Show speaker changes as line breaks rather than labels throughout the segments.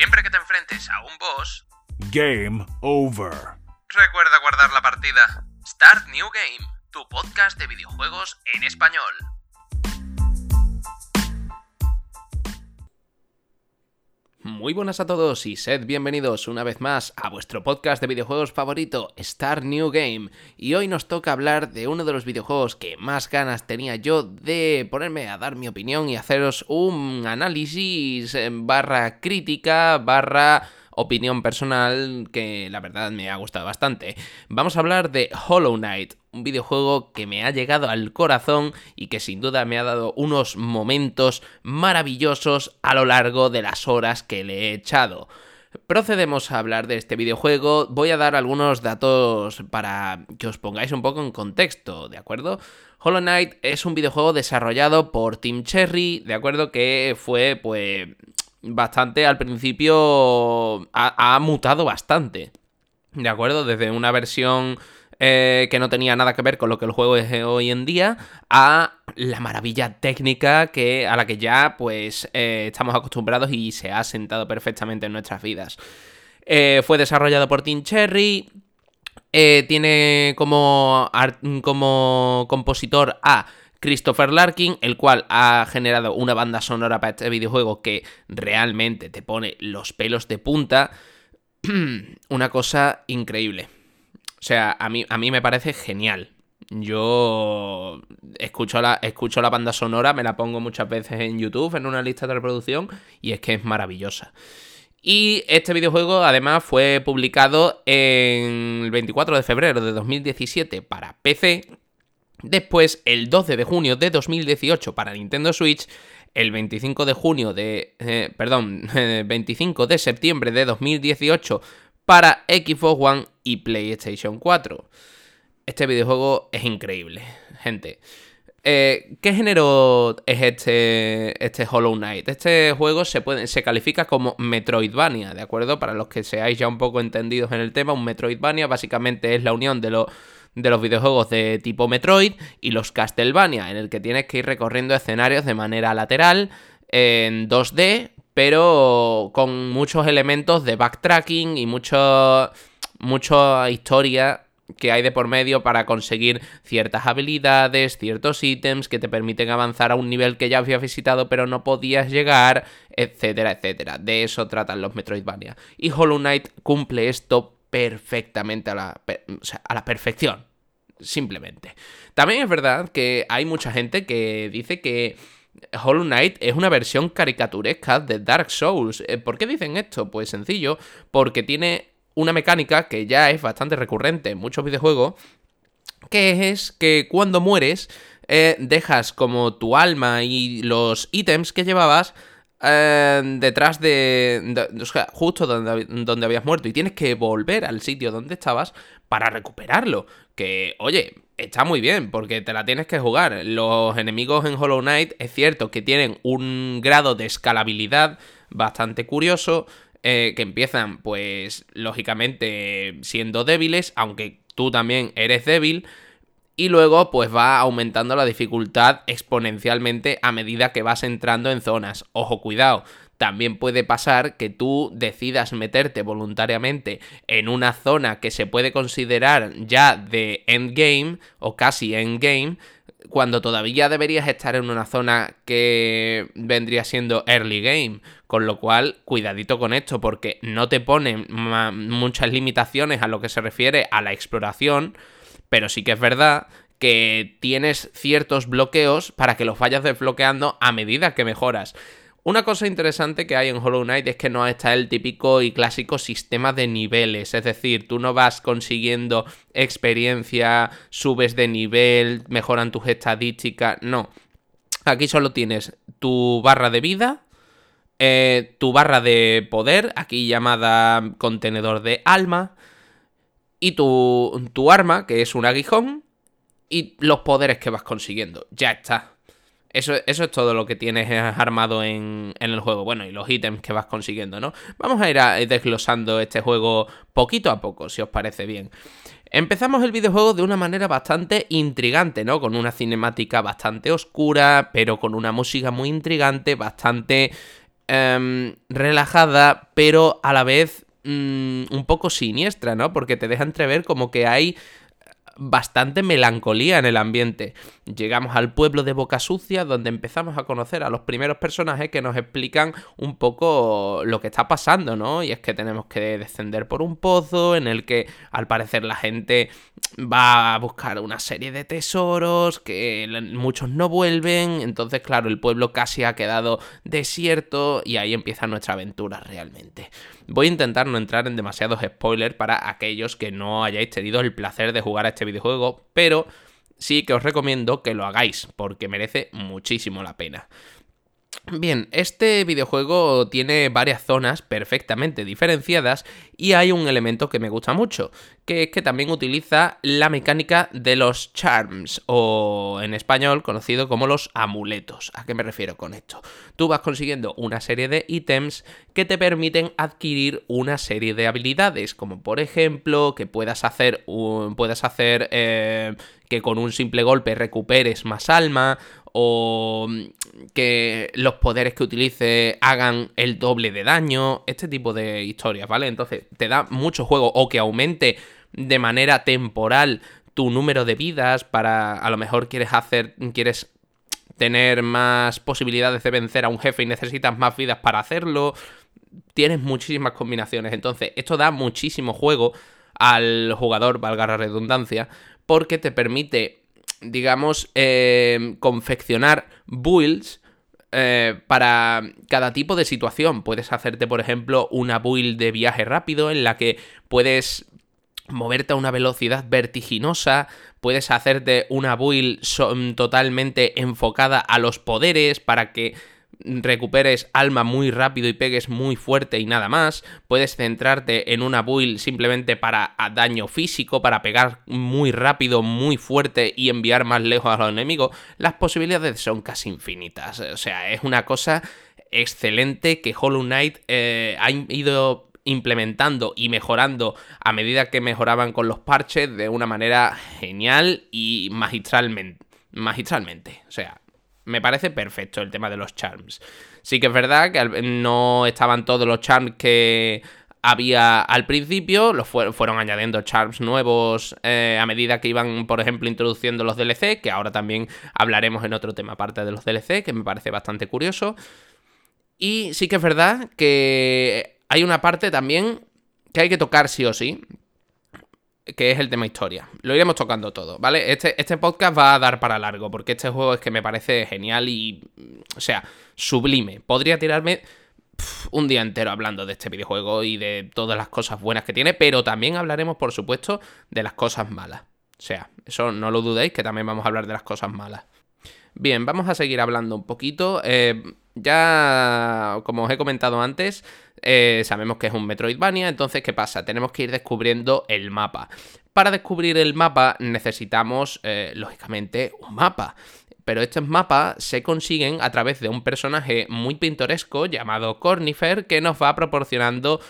Siempre que te enfrentes a un boss,
Game over.
recuerda guardar la partida. Start New Game, tu podcast de videojuegos en español. Muy buenas a todos y sed bienvenidos una vez más a vuestro podcast de videojuegos favorito, Start New Game. Y hoy nos toca hablar de uno de los videojuegos que más ganas tenía yo de ponerme a dar mi opinión y haceros un análisis barra crítica barra opinión personal que la verdad me ha gustado bastante. Vamos a hablar de Hollow Knight, un videojuego que me ha llegado al corazón y que sin duda me ha dado unos momentos maravillosos a lo largo de las horas que le he echado. Procedemos a hablar de este videojuego, voy a dar algunos datos para que os pongáis un poco en contexto, ¿de acuerdo? Hollow Knight es un videojuego desarrollado por Team Cherry, ¿de acuerdo? Que fue pues bastante al principio ha, mutado bastante. ¿De acuerdo? Desde una versión eh, que no tenía nada que ver con lo que el juego es hoy en día a la maravilla técnica que, a la que ya pues eh, estamos acostumbrados y se ha sentado perfectamente en nuestras vidas. Eh, fue desarrollado por Team Cherry. tiene como, como compositor a Christopher Larkin, el cual ha generado una banda sonora para este videojuego que realmente te pone los pelos de punta. una cosa increíble. O sea, a mí, a mí me parece genial. Yo escucho la, escucho la banda sonora, me la pongo muchas veces en YouTube, en una lista de reproducción, y es que es maravillosa. Y este videojuego además fue publicado el 24 de febrero de 2017 para PC Después, el 12 de junio de 2018 para Nintendo Switch, el 25 de junio de... Eh, perdón, 25 de septiembre de 2018 para Xbox One y PlayStation 4. Este videojuego es increíble, gente. Eh, ¿Qué género es este, este Hollow Knight? Este juego se, puede, se califica como Metroidvania, ¿de acuerdo? Para los que seáis ya un poco entendidos en el tema, un Metroidvania básicamente es la unión de los de los videojuegos de tipo Metroid y los Castlevania, en el que tienes que ir recorriendo escenarios de manera lateral en 2D, pero con muchos elementos de backtracking y mucho, mucha historia que hay de por medio para conseguir ciertas habilidades, ciertos ítems que te permiten avanzar a un nivel que ya habías visitado pero no podías llegar, etcétera, etcétera. De eso tratan los Metroidvania. Y Hollow Knight cumple esto perfectamente a la, a la perfección. Simplemente. También es verdad que hay mucha gente que dice que Hollow Knight es una versión caricaturesca de Dark Souls. Eh, ¿Por qué dicen esto? Pues sencillo, porque tiene una mecánica que ya es bastante recurrente en muchos videojuegos, que es que cuando mueres eh, dejas como tu alma y los ítems que llevabas eh, detrás de, o sea, justo donde, donde habías muerto y tienes que volver al sitio donde estabas para recuperarlo. Que, oye, está muy bien porque te la tienes que jugar. Los enemigos en Hollow Knight es cierto que tienen un grado de escalabilidad bastante curioso. Eh, que empiezan, pues, lógicamente siendo débiles, aunque tú también eres débil y luego pues va aumentando la dificultad exponencialmente a medida que vas entrando en zonas. Ojo, cuidado. También puede pasar que tú decidas meterte voluntariamente en una zona que se puede considerar ya de endgame o casi endgame, cuando todavía deberías estar en una zona que vendría siendo early game. Con lo cual, cuidadito con esto, porque no te ponen muchas limitaciones a lo que se refiere a la exploración pero sí que es verdad que tienes ciertos bloqueos para que los vayas desbloqueando a medida que mejoras. Una cosa interesante que hay en Hollow Knight es que no está el típico y clásico sistema de niveles, es decir, tú no vas consiguiendo experiencia, subes de nivel, mejoran tus estadísticas, no. Aquí solo tienes tu barra de vida, eh, tu barra de poder, aquí llamada contenedor de alma, y tu, tu arma, que es un aguijón, y los poderes que vas consiguiendo. Ya está. Eso, eso, es todo lo que tienes armado en, en, el juego. Bueno, y los ítems que vas consiguiendo, ¿no? Vamos a ir desglosando este juego poquito a poco, si os parece bien. Empezamos el videojuego de una manera bastante intrigante, ¿no? Con una cinemática bastante oscura, pero con una música muy intrigante, bastante em, relajada, pero a la vez mm, un poco siniestra, ¿no? Porque te deja entrever como que hay bastante melancolía en el ambiente. Llegamos al pueblo de Boca Sucia, donde empezamos a conocer a los primeros personajes que nos explican un poco lo que está pasando, ¿no? Y es que tenemos que descender por un pozo en el que al parecer la gente va a buscar una serie de tesoros, que muchos no vuelven, entonces claro, el pueblo casi ha quedado desierto y ahí empieza nuestra aventura realmente. Voy a intentar no entrar en demasiados spoilers para aquellos que no hayáis tenido el placer de jugar a este videojuego, pero sí que os recomiendo que lo hagáis, porque merece muchísimo la pena. Bien, este videojuego tiene varias zonas perfectamente diferenciadas y hay un elemento que me gusta mucho, que es que también utiliza la mecánica de los charms, o en español conocido como los amuletos. ¿A qué me refiero con esto? Tú vas consiguiendo una serie de ítems que te permiten adquirir una serie de habilidades, como por ejemplo que puedas hacer, puedas hacer eh, que con un simple golpe recuperes más alma, o mm, que los poderes que utilice hagan el doble de daño, este tipo de historias, ¿vale? Entonces te da mucho juego o que aumente de manera temporal tu número de vidas para a lo mejor quieres hacer quieres tener más posibilidades de vencer a un jefe y necesitas más vidas para hacerlo. Tienes muchísimas combinaciones, entonces esto da muchísimo juego al jugador, valga la redundancia, porque te permite digamos, eh, confeccionar builds eh, para cada tipo de situación. Puedes hacerte, por ejemplo, una build de viaje rápido en la que puedes moverte a una velocidad vertiginosa, puedes hacerte una build totalmente enfocada a los poderes para que recuperes alma muy rápido y pegues muy fuerte y nada más. Puedes centrarte en una build simplemente para daño físico, para pegar muy rápido, muy fuerte y enviar más lejos a los enemigos. Las posibilidades son casi infinitas. O sea, es una cosa excelente que Hollow Knight eh, ha ido implementando y mejorando a medida que mejoraban con los parches de una manera genial y magistralmente. Magistralmente. O sea, me parece perfecto el tema de los charms. Sí que es verdad que no estaban todos los charms que había al principio, los fueron añadiendo charms nuevos eh, a medida que iban, por ejemplo, introduciendo los DLC, que ahora también hablaremos en otro tema aparte de los DLC, que me parece bastante curioso. Y sí que es verdad que hay una parte también que hay que tocar sí o sí, que es el tema historia. Lo iremos tocando todo, ¿vale? Este, este podcast va a dar para largo, porque este juego es que me parece genial y, o sea, sublime. Podría tirarme un día entero hablando de este videojuego y de todas las cosas buenas que tiene, pero también hablaremos, por supuesto, de las cosas malas. O sea, eso no lo dudéis, que también vamos a hablar de las cosas malas. Bien, vamos a seguir hablando un poquito. Eh, ya, como os he comentado antes, eh, sabemos que es un Metroidvania, entonces, ¿qué pasa? Tenemos que ir descubriendo el mapa. Para descubrir el mapa necesitamos, eh, lógicamente, un mapa. Pero estos mapas se consiguen a través de un personaje muy pintoresco llamado Cornifer que nos va proporcionando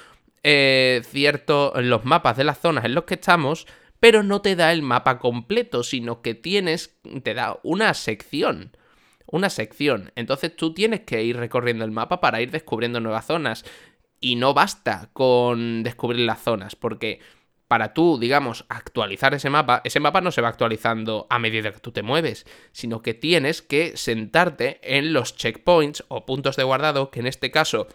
eh, ciertos los mapas de las zonas en los que estamos, pero no te da el mapa completo, sino que tienes, te da una sección una sección. Entonces tú tienes que ir recorriendo el mapa para ir descubriendo nuevas zonas. Y no basta con descubrir las zonas, porque para tú, digamos, actualizar ese mapa, ese mapa no se va actualizando a medida que tú te mueves, sino que tienes que sentarte en los checkpoints o puntos de guardado, que en este caso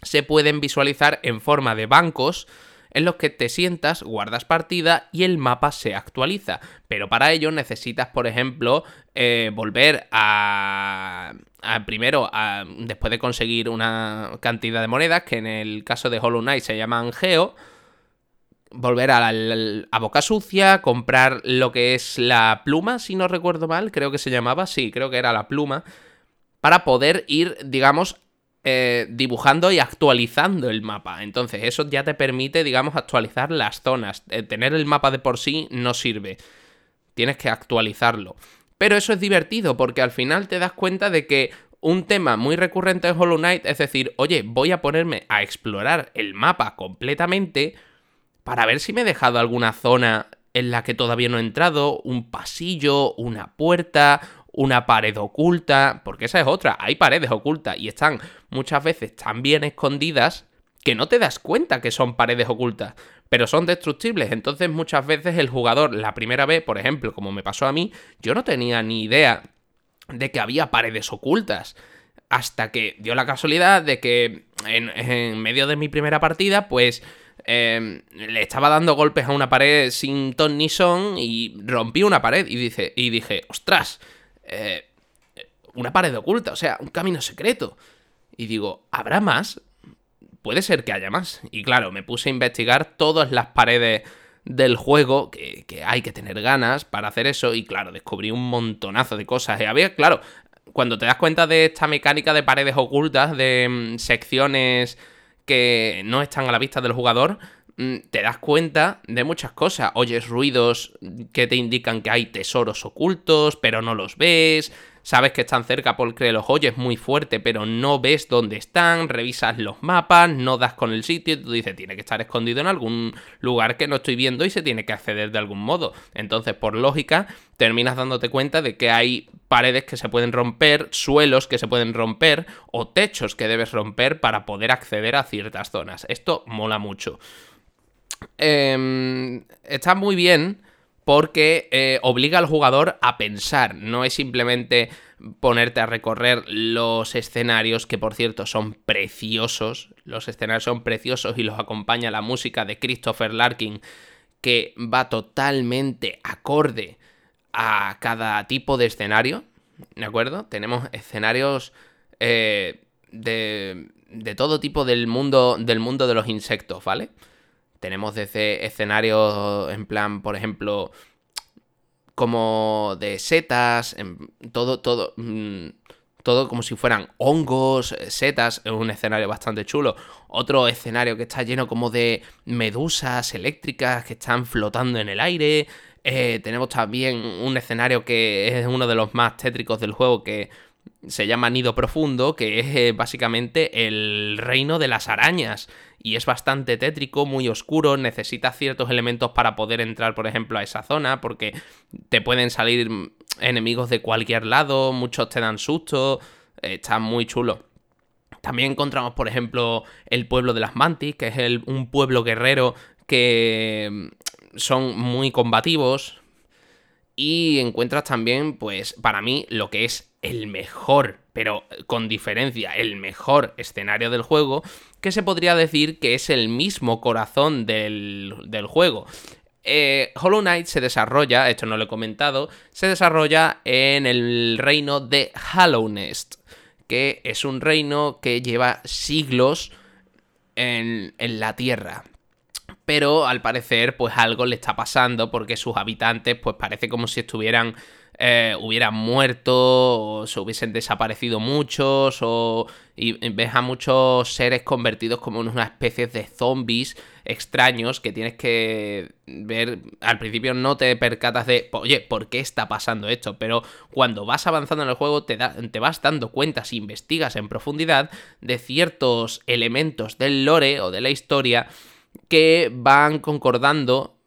se pueden visualizar en forma de bancos, en los que te sientas, guardas partida y el mapa se actualiza. Pero para ello necesitas, por ejemplo, eh, volver a, primero, después de conseguir una cantidad de monedas, que en el caso de Hollow Knight se llaman Geo, volver a, a, Boca Sucia, comprar lo que es la pluma, si no recuerdo mal, creo que se llamaba, sí, creo que era la pluma, para poder ir, digamos, eh, dibujando y actualizando el mapa. Entonces, eso ya te permite, digamos, actualizar las zonas. Eh, tener el mapa de por sí no sirve. Tienes que actualizarlo. Pero eso es divertido porque al final te das cuenta de que un tema muy recurrente en Hollow Knight es decir, oye, voy a ponerme a explorar el mapa completamente para ver si me he dejado alguna zona en la que todavía no he entrado, un pasillo, una puerta, una pared oculta, porque esa es otra, hay paredes ocultas y están muchas veces tan bien escondidas que no te das cuenta que son paredes ocultas, pero son destructibles. Entonces muchas veces el jugador, la primera vez, por ejemplo, como me pasó a mí, yo no tenía ni idea de que había paredes ocultas. Hasta que dio la casualidad de que en, medio de mi primera partida, pues em, le estaba dando golpes a una pared sin ton ni son y rompí una pared y, dice, y dije, ostras, eh, una pared oculta, o sea, un camino secreto. Y digo, ¿habrá más? Puede ser que haya más. Y claro, me puse a investigar todas las paredes del juego, que, que, hay que tener ganas para hacer eso, y claro, descubrí un montonazo de cosas. Y había, claro, cuando te das cuenta de esta mecánica de paredes ocultas, de mm, secciones que no están a la vista del jugador, te das cuenta de muchas cosas. Oyes ruidos que te indican que hay tesoros ocultos, pero no los ves sabes que están cerca porque los oyes muy fuerte, pero no ves dónde están, revisas los mapas, no das con el sitio y tú dices, tiene que estar escondido en algún lugar que no estoy viendo y se tiene que acceder de algún modo. Entonces, por lógica, terminas dándote cuenta de que hay paredes que se pueden romper, suelos que se pueden romper o techos que debes romper para poder acceder a ciertas zonas. Esto mola mucho. Em, está muy bien porque eh, obliga al jugador a pensar, no es simplemente ponerte a recorrer los escenarios, que por cierto son preciosos, los escenarios son preciosos y los acompaña la música de Christopher Larkin, que va totalmente acorde a cada tipo de escenario, ¿de acuerdo? Tenemos escenarios eh, de, de todo tipo del mundo, del mundo de los insectos, ¿vale? Tenemos desde escenarios en plan, por ejemplo, como de setas, todo, todo, mm, todo como si fueran hongos, eh, setas, es un escenario bastante chulo. Otro escenario que está lleno como de medusas eléctricas que están flotando en el aire. Eh, tenemos también un escenario que es uno de los más tétricos del juego que se llama Nido Profundo, que es eh, básicamente el reino de las arañas. Y es bastante tétrico, muy oscuro, necesitas ciertos elementos para poder entrar, por ejemplo, a esa zona, porque te pueden salir enemigos de cualquier lado, muchos te dan susto, está muy chulo. También encontramos, por ejemplo, el pueblo de las Mantis, que es un pueblo guerrero que son muy combativos. Y encuentras también, pues, para mí, lo que es el mejor, pero con diferencia, el mejor escenario del juego, que se podría decir que es el mismo corazón del, juego. Eh, Hollow Knight se desarrolla, esto no lo he comentado, se desarrolla en el reino de Hallownest, que es un reino que lleva siglos en, en la Tierra pero al parecer pues algo le está pasando porque sus habitantes pues parece como si estuvieran eh, hubieran muerto o se hubiesen desaparecido muchos o y ves a muchos seres convertidos como en una especie de zombies extraños que tienes que ver al principio no te percatas de oye ¿por qué está pasando esto? pero cuando vas avanzando en el juego te, te vas dando cuenta si investigas en profundidad de ciertos elementos del lore o de la historia que van concordando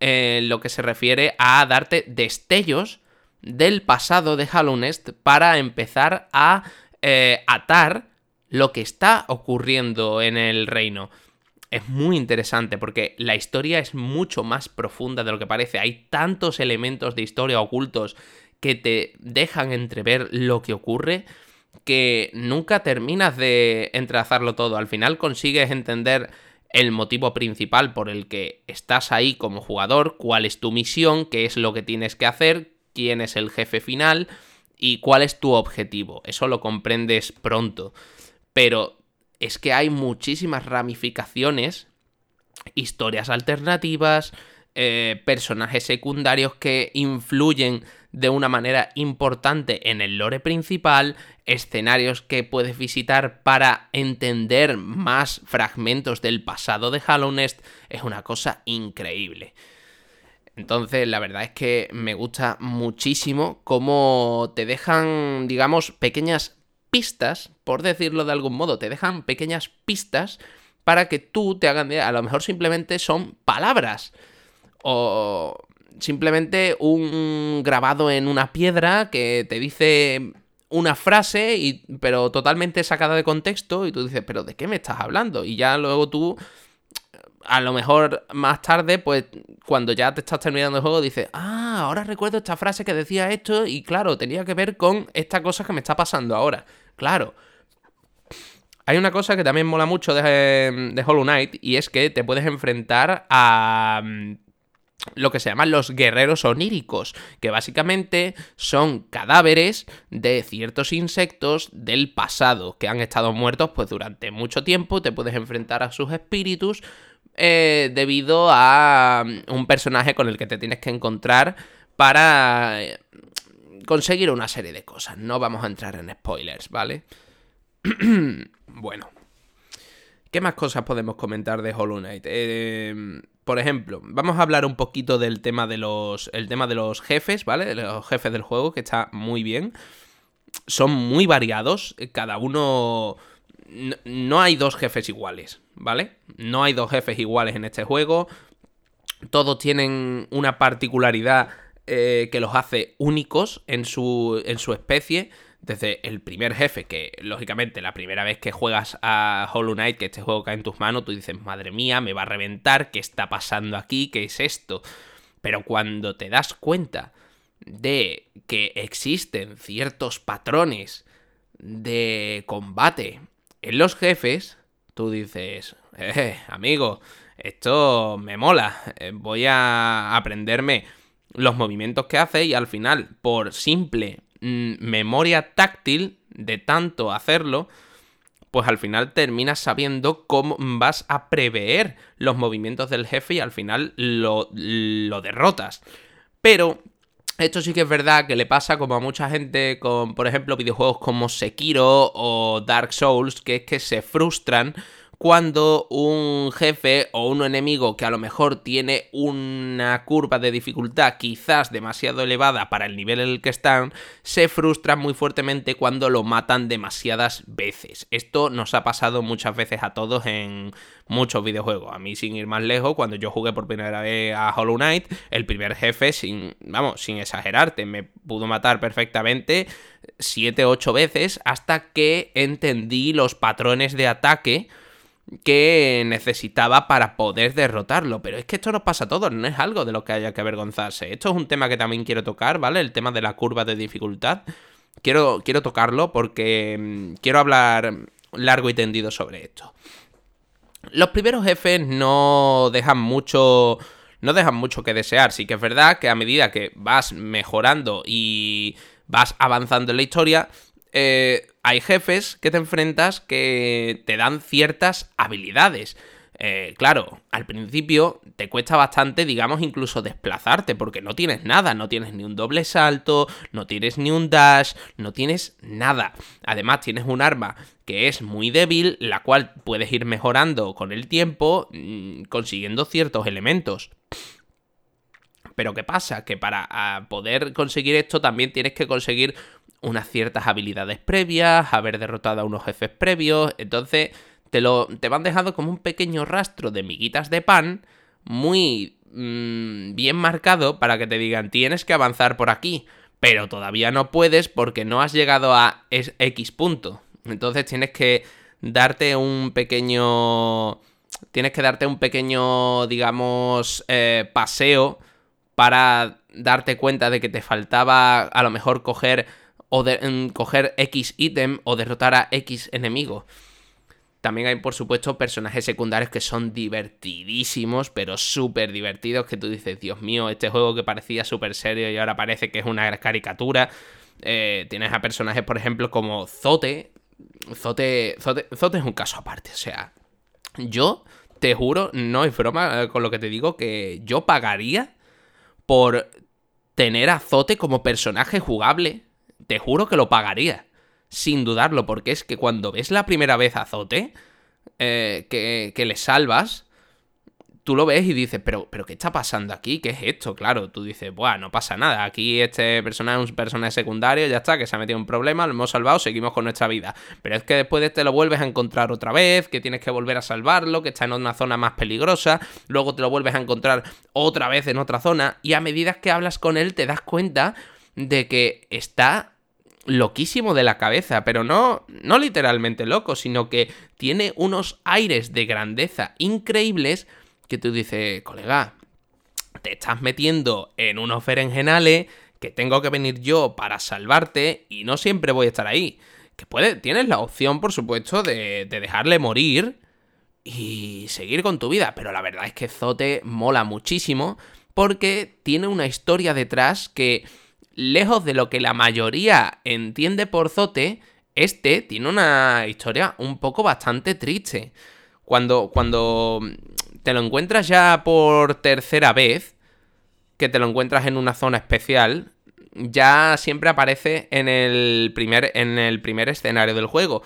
en lo que se refiere a darte destellos del pasado de Hallownest para empezar a eh, atar lo que está ocurriendo en el reino. Es muy interesante porque la historia es mucho más profunda de lo que parece. Hay tantos elementos de historia ocultos que te dejan entrever lo que ocurre que nunca terminas de entrazarlo todo. Al final consigues entender el motivo principal por el que estás ahí como jugador, cuál es tu misión, qué es lo que tienes que hacer, quién es el jefe final y cuál es tu objetivo. Eso lo comprendes pronto. Pero es que hay muchísimas ramificaciones, historias alternativas, eh, personajes secundarios que influyen de una manera importante en el lore principal, escenarios que puedes visitar para entender más fragmentos del pasado de Hallownest, es una cosa increíble. Entonces, la verdad es que me gusta muchísimo cómo te dejan, digamos, pequeñas pistas, por decirlo de algún modo, te dejan pequeñas pistas para que tú te hagan a lo mejor simplemente son palabras o simplemente un grabado en una piedra que te dice una frase, y, pero totalmente sacada de contexto, y tú dices, pero ¿de qué me estás hablando? Y ya luego tú, a lo mejor más tarde, pues cuando ya te estás terminando el juego, dices, ah, ahora recuerdo esta frase que decía esto, y claro, tenía que ver con esta cosa que me está pasando ahora. Claro. Hay una cosa que también mola mucho de, Hollow Knight, y es que te puedes enfrentar a lo que se llaman los guerreros oníricos, que básicamente son cadáveres de ciertos insectos del pasado, que han estado muertos pues durante mucho tiempo, te puedes enfrentar a sus espíritus eh, debido a mm, un personaje con el que te tienes que encontrar para eh, conseguir una serie de cosas. No vamos a entrar en spoilers, ¿vale? bueno. ¿Qué más cosas podemos comentar de Hollow Knight? Eh, por ejemplo, vamos a hablar un poquito del tema de los. El tema de los jefes, ¿vale? De los jefes del juego, que está muy bien. Son muy variados. Cada uno. No, hay dos jefes iguales, ¿vale? No hay dos jefes iguales en este juego. Todos tienen una particularidad eh, que los hace únicos en su, en su especie desde el primer jefe, que lógicamente la primera vez que juegas a Hollow Knight, que este juego cae en tus manos, tú dices, madre mía, me va a reventar, ¿qué está pasando aquí? ¿Qué es esto? Pero cuando te das cuenta de que existen ciertos patrones de combate en los jefes, tú dices, eh, amigo, esto me mola, eh, voy a aprenderme los movimientos que hace y al final, por simple Mm, memoria táctil de tanto hacerlo, pues al final terminas sabiendo cómo vas a prever los movimientos del jefe y al final lo, lo derrotas. Pero esto sí que es verdad que le pasa como a mucha gente con, por ejemplo, videojuegos como Sekiro o Dark Souls, que es que se frustran cuando un jefe o un enemigo que a lo mejor tiene una curva de dificultad quizás demasiado elevada para el nivel en el que están, se frustran muy fuertemente cuando lo matan demasiadas veces. Esto nos ha pasado muchas veces a todos en muchos videojuegos. A mí, sin ir más lejos, cuando yo jugué por primera vez a Hollow Knight, el primer jefe, sin, vamos, sin exagerarte, me pudo matar perfectamente 7 8 veces hasta que entendí los patrones de ataque que necesitaba para poder derrotarlo. Pero es que esto nos pasa a todos, no es algo de lo que haya que avergonzarse. Esto es un tema que también quiero tocar, ¿vale? El tema de la curva de dificultad. Quiero, quiero tocarlo porque mm, quiero hablar largo y tendido sobre esto. Los primeros jefes no dejan mucho. No dejan mucho que desear. Sí que es verdad que a medida que vas mejorando y vas avanzando en la historia, eh, hay jefes que te enfrentas que te dan ciertas habilidades. Eh, claro, al principio te cuesta bastante, digamos, incluso desplazarte, porque no tienes nada, no tienes ni un doble salto, no tienes ni un dash, no tienes nada. Además, tienes un arma que es muy débil, la cual puedes ir mejorando con el tiempo, mm, consiguiendo ciertos elementos. Pero ¿qué pasa? Que para poder conseguir esto también tienes que conseguir unas ciertas habilidades previas, haber derrotado a unos jefes previos, entonces te, lo, te van dejando como un pequeño rastro de miguitas de pan muy mm, bien marcado para que te digan tienes que avanzar por aquí, pero todavía no puedes porque no has llegado a X punto. Entonces tienes que darte un pequeño... Tienes que darte un pequeño, digamos, eh, paseo para darte cuenta de que te faltaba a lo mejor coger o de, coger X ítem o derrotar a X enemigo. También hay, por supuesto, personajes secundarios que son divertidísimos, pero súper divertidos, que tú dices, Dios mío, este juego que parecía súper serio y ahora parece que es una caricatura. Eh, tienes a personajes, por ejemplo, como Zote. Zote, Zote. Zote es un caso aparte, o sea, yo te juro, no es broma eh, con lo que te digo, que yo pagaría por tener a Zote como personaje jugable te juro que lo pagaría. Sin dudarlo, porque es que cuando ves la primera vez a Zote, eh, que, que le salvas, tú lo ves y dices, pero, pero ¿qué está pasando aquí? ¿Qué es esto? Claro, tú dices, bueno, no pasa nada. Aquí este personaje es un personaje secundario, ya está, que se ha metido un problema, lo hemos salvado, seguimos con nuestra vida. Pero es que después de este lo vuelves a encontrar otra vez, que tienes que volver a salvarlo, que está en una zona más peligrosa, luego te lo vuelves a encontrar otra vez en otra zona, y a medida que hablas con él te das cuenta de que está loquísimo de la cabeza, pero no, no literalmente loco, sino que tiene unos aires de grandeza increíbles que tú dices, colega, te estás metiendo en unos berenjenales que tengo que venir yo para salvarte y no siempre voy a estar ahí. Que puede, tienes la opción, por supuesto, de, de dejarle morir y seguir con tu vida, pero la verdad es que Zote mola muchísimo porque tiene una historia detrás que, lejos de lo que la mayoría entiende por Zote, este tiene una historia un poco bastante triste. Cuando, cuando te lo encuentras ya por tercera vez, que te lo encuentras en una zona especial, ya siempre aparece en el primer, en el primer escenario del juego.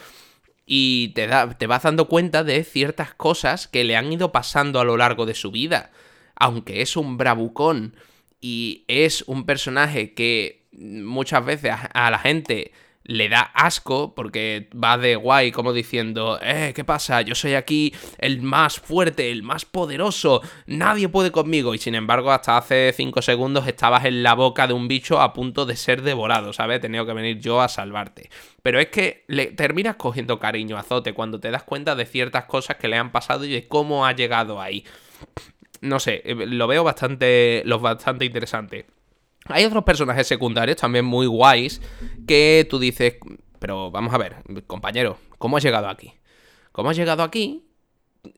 Y te, da, te vas dando cuenta de ciertas cosas que le han ido pasando a lo largo de su vida. Aunque es un bravucón y es un personaje que muchas veces a la gente le da asco porque va de guay como diciendo, eh, ¿qué pasa? Yo soy aquí el más fuerte, el más poderoso, nadie puede conmigo. Y sin embargo, hasta hace 5 segundos estabas en la boca de un bicho a punto de ser devorado, ¿sabes? He tenido que venir yo a salvarte. Pero es que le terminas cogiendo cariño a Zote cuando te das cuenta de ciertas cosas que le han pasado y de cómo ha llegado ahí. No sé, eh, lo veo bastante, lo bastante interesante. Hay otros personajes secundarios también muy guays que tú dices, pero vamos a ver, compañero, ¿cómo has llegado aquí? ¿Cómo has llegado aquí?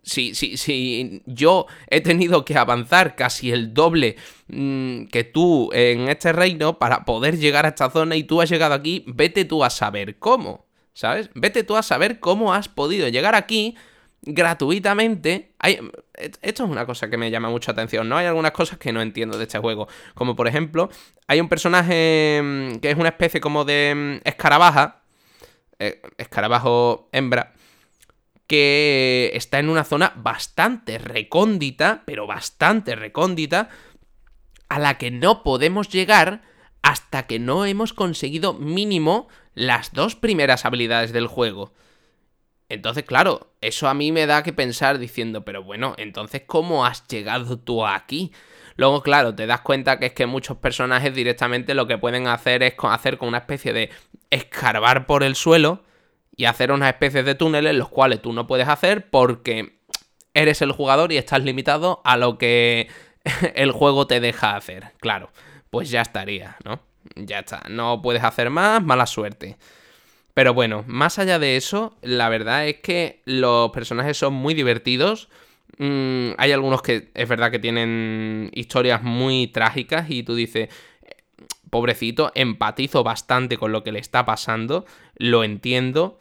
Si, si, si yo he tenido que avanzar casi el doble mm, que tú en este reino para poder llegar a esta zona y tú has llegado aquí, vete tú a saber cómo, ¿sabes? Vete tú a saber cómo has podido llegar aquí gratuitamente. Hay, esto es una cosa que me llama mucha atención, ¿no? Hay algunas cosas que no entiendo de este juego. Como por ejemplo, hay un personaje mm, que es una especie como de mm, escarabaja. Eh, escarabajo hembra. Que está en una zona bastante recóndita, pero bastante recóndita, a la que no podemos llegar hasta que no hemos conseguido mínimo las dos primeras habilidades del juego. Entonces, claro, eso a mí me da que pensar diciendo, pero bueno, entonces, ¿cómo has llegado tú aquí? Luego, claro, te das cuenta que es que muchos personajes directamente lo que pueden hacer es hacer con una especie de escarbar por el suelo y hacer una especie de túneles los cuales tú no puedes hacer porque eres el jugador y estás limitado a lo que el juego te deja hacer. Claro, pues ya estaría, ¿no? Ya está, no puedes hacer más, mala suerte. Pero bueno, más allá de eso, la verdad es que los personajes son muy divertidos. Mm, hay algunos que es verdad que tienen historias muy trágicas y tú dices, pobrecito, empatizo bastante con lo que le está pasando, lo entiendo.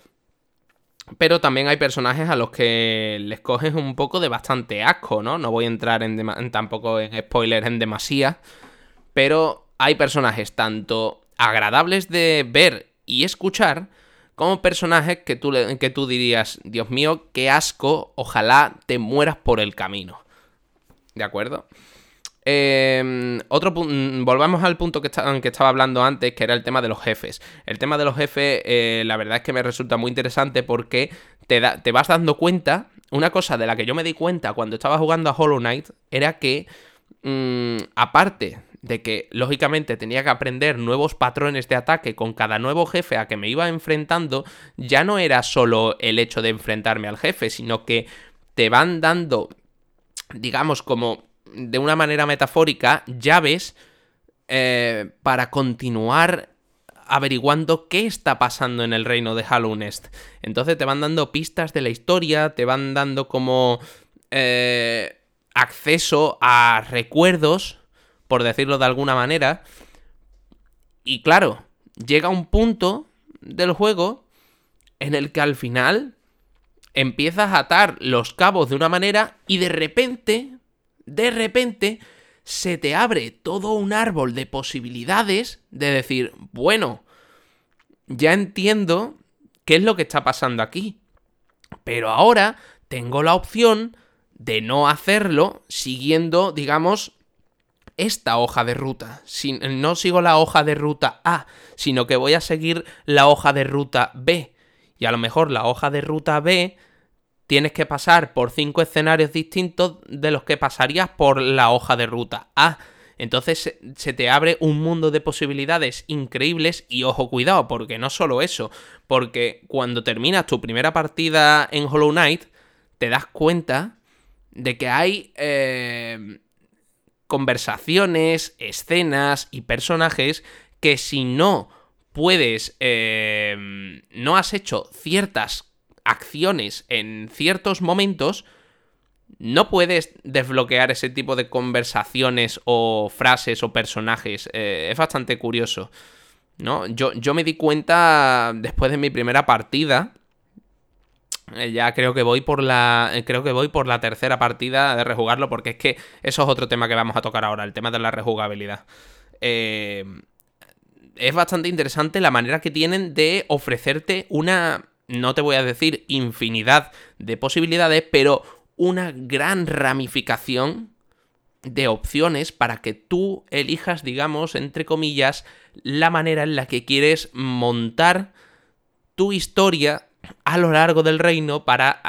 Pero también hay personajes a los que les coges un poco de bastante asco, ¿no? No voy a entrar en, tampoco en spoilers en demasía. Pero hay personajes tanto agradables de ver y escuchar, como personajes que tú, que tú dirías, Dios mío, qué asco, ojalá te mueras por el camino. ¿De acuerdo? Em, otro mm, volvamos al punto que, que, estaba hablando antes, que era el tema de los jefes. El tema de los jefes, eh, la verdad es que me resulta muy interesante porque te, te vas dando cuenta. Una cosa de la que yo me di cuenta cuando estaba jugando a Hollow Knight era que, mm, aparte de que lógicamente tenía que aprender nuevos patrones de ataque con cada nuevo jefe a que me iba enfrentando, ya no era solo el hecho de enfrentarme al jefe, sino que te van dando, digamos, como de una manera metafórica, llaves eh, para continuar averiguando qué está pasando en el reino de Hallownest. Entonces te van dando pistas de la historia, te van dando como eh, acceso a recuerdos por decirlo de alguna manera. Y claro, llega un punto del juego en el que al final empiezas a atar los cabos de una manera y de repente, de repente, se te abre todo un árbol de posibilidades de decir, bueno, ya entiendo qué es lo que está pasando aquí. Pero ahora tengo la opción de no hacerlo siguiendo, digamos, esta hoja de ruta. no sigo la hoja de ruta A, sino que voy a seguir la hoja de ruta B. Y a lo mejor la hoja de ruta B tienes que pasar por cinco escenarios distintos de los que pasarías por la hoja de ruta A. Entonces se te abre un mundo de posibilidades increíbles y ojo cuidado, porque no solo eso, porque cuando terminas tu primera partida en Hollow Knight, te das cuenta de que hay eh, conversaciones, escenas y personajes que si no puedes, eh, no has hecho ciertas acciones en ciertos momentos, no puedes desbloquear ese tipo de conversaciones o frases o personajes. Eh, es bastante curioso. ¿no? Yo, yo me di cuenta después de mi primera partida. Eh, ya creo que voy por la. Eh, creo que voy por la tercera partida de rejugarlo. Porque es que eso es otro tema que vamos a tocar ahora. El tema de la rejugabilidad. es bastante interesante la manera que tienen de ofrecerte una no te voy a decir infinidad de posibilidades, pero una gran ramificación de opciones para que tú elijas, digamos, entre comillas, la manera en la que quieres montar tu historia a lo largo del reino para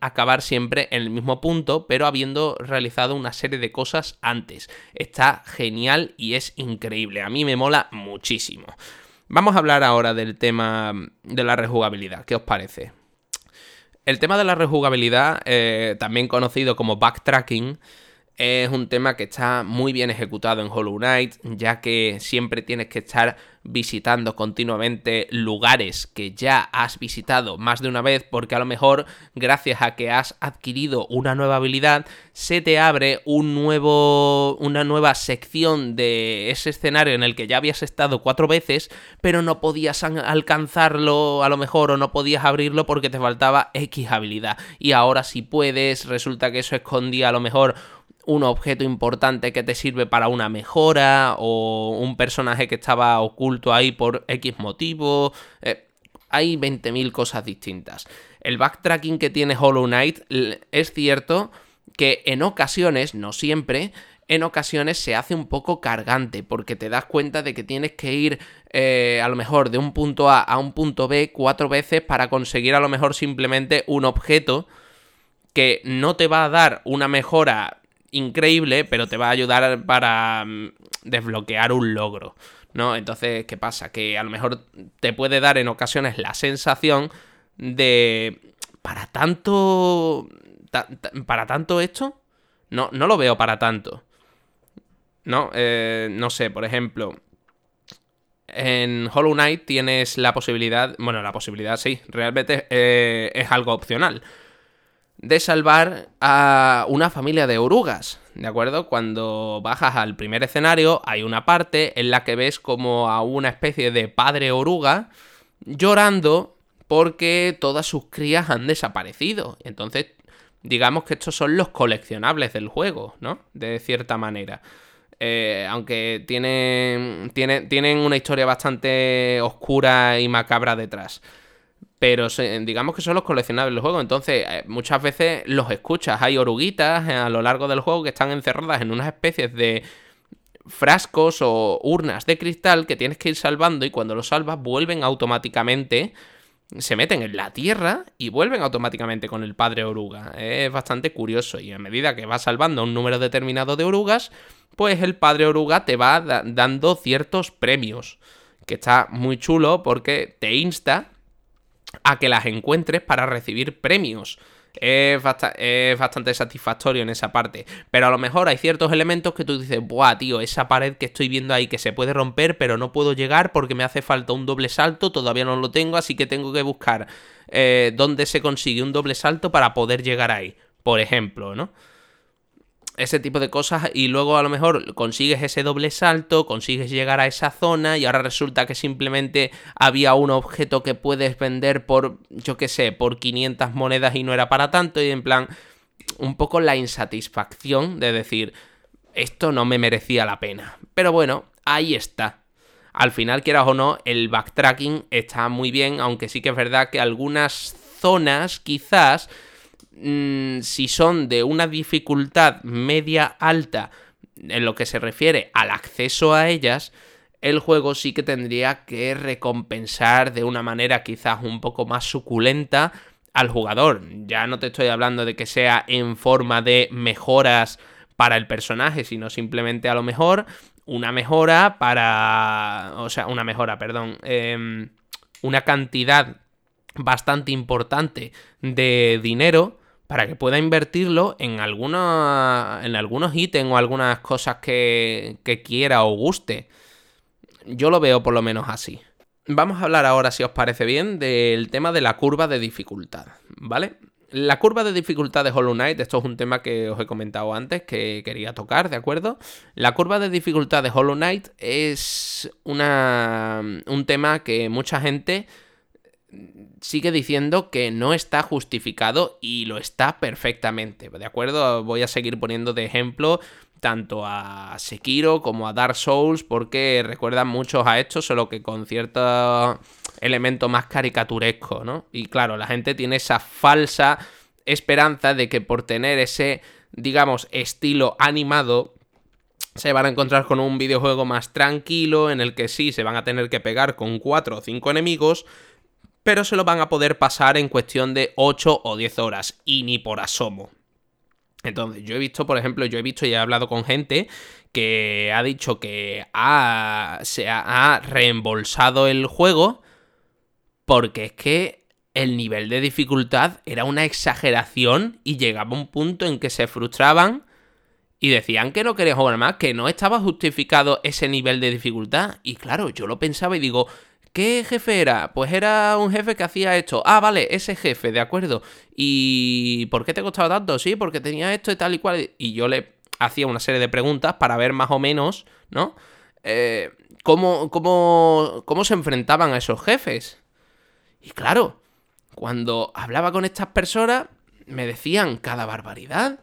acabar siempre en el mismo punto, pero habiendo realizado una serie de cosas antes. Está genial y es increíble. A mí me mola muchísimo. Vamos a hablar ahora del tema de la rejugabilidad. ¿Qué os parece? El tema de la rejugabilidad, eh, también conocido como backtracking, es un tema que está muy bien ejecutado en Hollow Knight, ya que siempre tienes que estar visitando continuamente lugares que ya has visitado más de una vez, porque a lo mejor gracias a que has adquirido una nueva habilidad, se te abre un nuevo, una nueva sección de ese escenario en el que ya habías estado cuatro veces, pero no podías alcanzarlo a lo mejor o no podías abrirlo porque te faltaba X habilidad. Y ahora si puedes, resulta que eso escondía a lo mejor un objeto importante que te sirve para una mejora o un personaje que estaba oculto ahí por X motivo. Eh, hay 20.000 cosas distintas. El backtracking que tiene Hollow Knight es cierto que en ocasiones, no siempre, en ocasiones se hace un poco cargante porque te das cuenta de que tienes que ir eh, a lo mejor de un punto A a un punto B cuatro veces para conseguir a lo mejor simplemente un objeto que no te va a dar una mejora increíble, pero te va a ayudar para mm, desbloquear un logro, ¿no? Entonces, ¿qué pasa? Que a lo mejor te puede dar en ocasiones la sensación de... ¿Para tanto... ¿Para tanto esto? No, no lo veo para tanto. No, eh, no sé, por ejemplo, en Hollow Knight tienes la posibilidad, bueno, la posibilidad sí, realmente eh, es algo opcional de salvar a una familia de orugas, ¿de acuerdo? Cuando bajas al primer escenario hay una parte en la que ves como a una especie de padre oruga llorando porque todas sus crías han desaparecido. Entonces, digamos que estos son los coleccionables del juego, ¿no? De cierta manera. Eh, aunque tienen, tienen, tienen una historia bastante oscura y macabra detrás pero digamos que son los coleccionables del juego. Entonces, eh, muchas veces los escuchas. Hay oruguitas eh, a lo largo del juego que están encerradas en unas especies de frascos o urnas de cristal que tienes que ir salvando y cuando los salvas vuelven automáticamente, se meten en la tierra y vuelven automáticamente con el padre oruga. Es bastante curioso y a medida que vas salvando un número determinado de orugas, pues el padre oruga te va dando ciertos premios. Que está muy chulo porque te insta a que las encuentres para recibir premios. Es, bastante satisfactorio en esa parte. Pero a lo mejor hay ciertos elementos que tú dices, buah, tío, esa pared que estoy viendo ahí que se puede romper, pero no puedo llegar porque me hace falta un doble salto, todavía no lo tengo, así que tengo que buscar eh, dónde se consigue un doble salto para poder llegar ahí. Por ejemplo, ¿no? Ese tipo de cosas y luego a lo mejor consigues ese doble salto, consigues llegar a esa zona y ahora resulta que simplemente había un objeto que puedes vender por, yo qué sé, por 500 monedas y no era para tanto y en plan, un poco la insatisfacción de decir, esto no me merecía la pena. Pero bueno, ahí está. Al final, quieras o no, el backtracking está muy bien, aunque sí que es verdad que algunas zonas quizás mm, si son de una dificultad media alta en lo que se refiere al acceso a ellas, el juego sí que tendría que recompensar de una manera quizás un poco más suculenta al jugador. Ya no te estoy hablando de que sea en forma de mejoras para el personaje, sino simplemente a lo mejor una mejora para... O sea, una mejora, perdón. Em, una cantidad bastante importante de dinero para que pueda invertirlo en, alguna, en algunos ítems o algunas cosas que, que quiera o guste. Yo lo veo por lo menos así. Vamos a hablar ahora, si os parece bien, del tema de la curva de dificultad, ¿vale? La curva de dificultad de Hollow Knight, esto es un tema que os he comentado antes que quería tocar, ¿de acuerdo? La curva de dificultad de Hollow Knight es una, un tema que mucha gente sigue diciendo que no está justificado y lo está perfectamente, ¿de acuerdo? Voy a seguir poniendo de ejemplo tanto a Sekiro como a Dark Souls porque recuerdan muchos a esto, solo que con cierto elemento más caricaturesco, ¿no? Y claro, la gente tiene esa falsa esperanza de que por tener ese, digamos, estilo animado, se van a encontrar con un videojuego más tranquilo en el que sí se van a tener que pegar con 4 o 5 enemigos, pero se lo van a poder pasar en cuestión de 8 o 10 horas, y ni por asomo. Entonces, yo he visto, por ejemplo, yo he visto y he hablado con gente que ha dicho que se ha reembolsado el juego porque es que el nivel de dificultad era una exageración y llegaba un punto en que se frustraban y decían que no querían jugar más, que no estaba justificado ese nivel de dificultad. Y claro, yo lo pensaba y digo, ¿Qué jefe era? Pues era un jefe que hacía esto. Ah, vale, ese jefe, de acuerdo. ¿Y por qué te costaba tanto? Sí, porque tenía esto y tal y cual. Y yo le hacía una serie de preguntas para ver más o menos, ¿no? Eh, cómo, cómo, cómo se enfrentaban a esos jefes. Y claro, cuando hablaba con estas personas, me decían cada barbaridad.